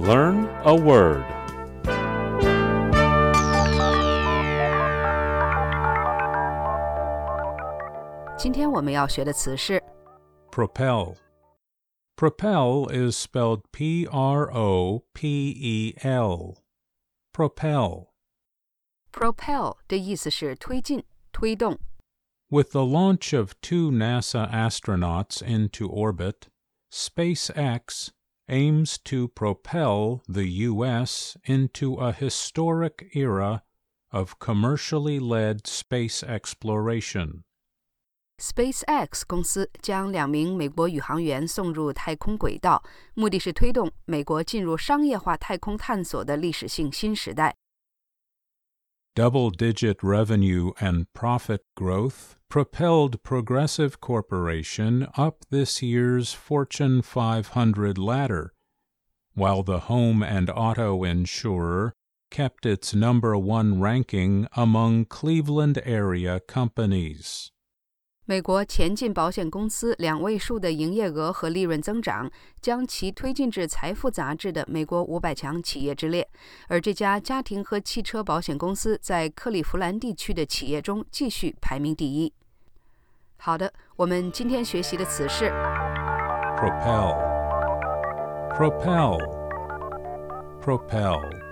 Learn a word. 今天我们要学的词是 Propel. Propel is spelled P R O P E L. Propel. propel 的意思是推进、推动。 With the launch of two NASA astronauts into orbit, SpaceX aims to propel the U.S. into a historic era of commercially led space exploration. SpaceX 公司将两名美国宇航员送入太空轨道，目的是推动美国进入商业化太空探索的历史性新时代。 Double digit revenue and profit growth propelled Progressive Corporation up this year's Fortune 500 ladder, while the home and auto insurer kept its number one ranking among Cleveland area companies. 美国前进保险公司两位数的营业额和利润增长，将其推进至财富杂志的美国五百强企业之列。而这家家庭和汽车保险公司在克利夫兰地区的企业中继续排名第一。好的，我们今天学习的词是 Propel. Propel. Propel.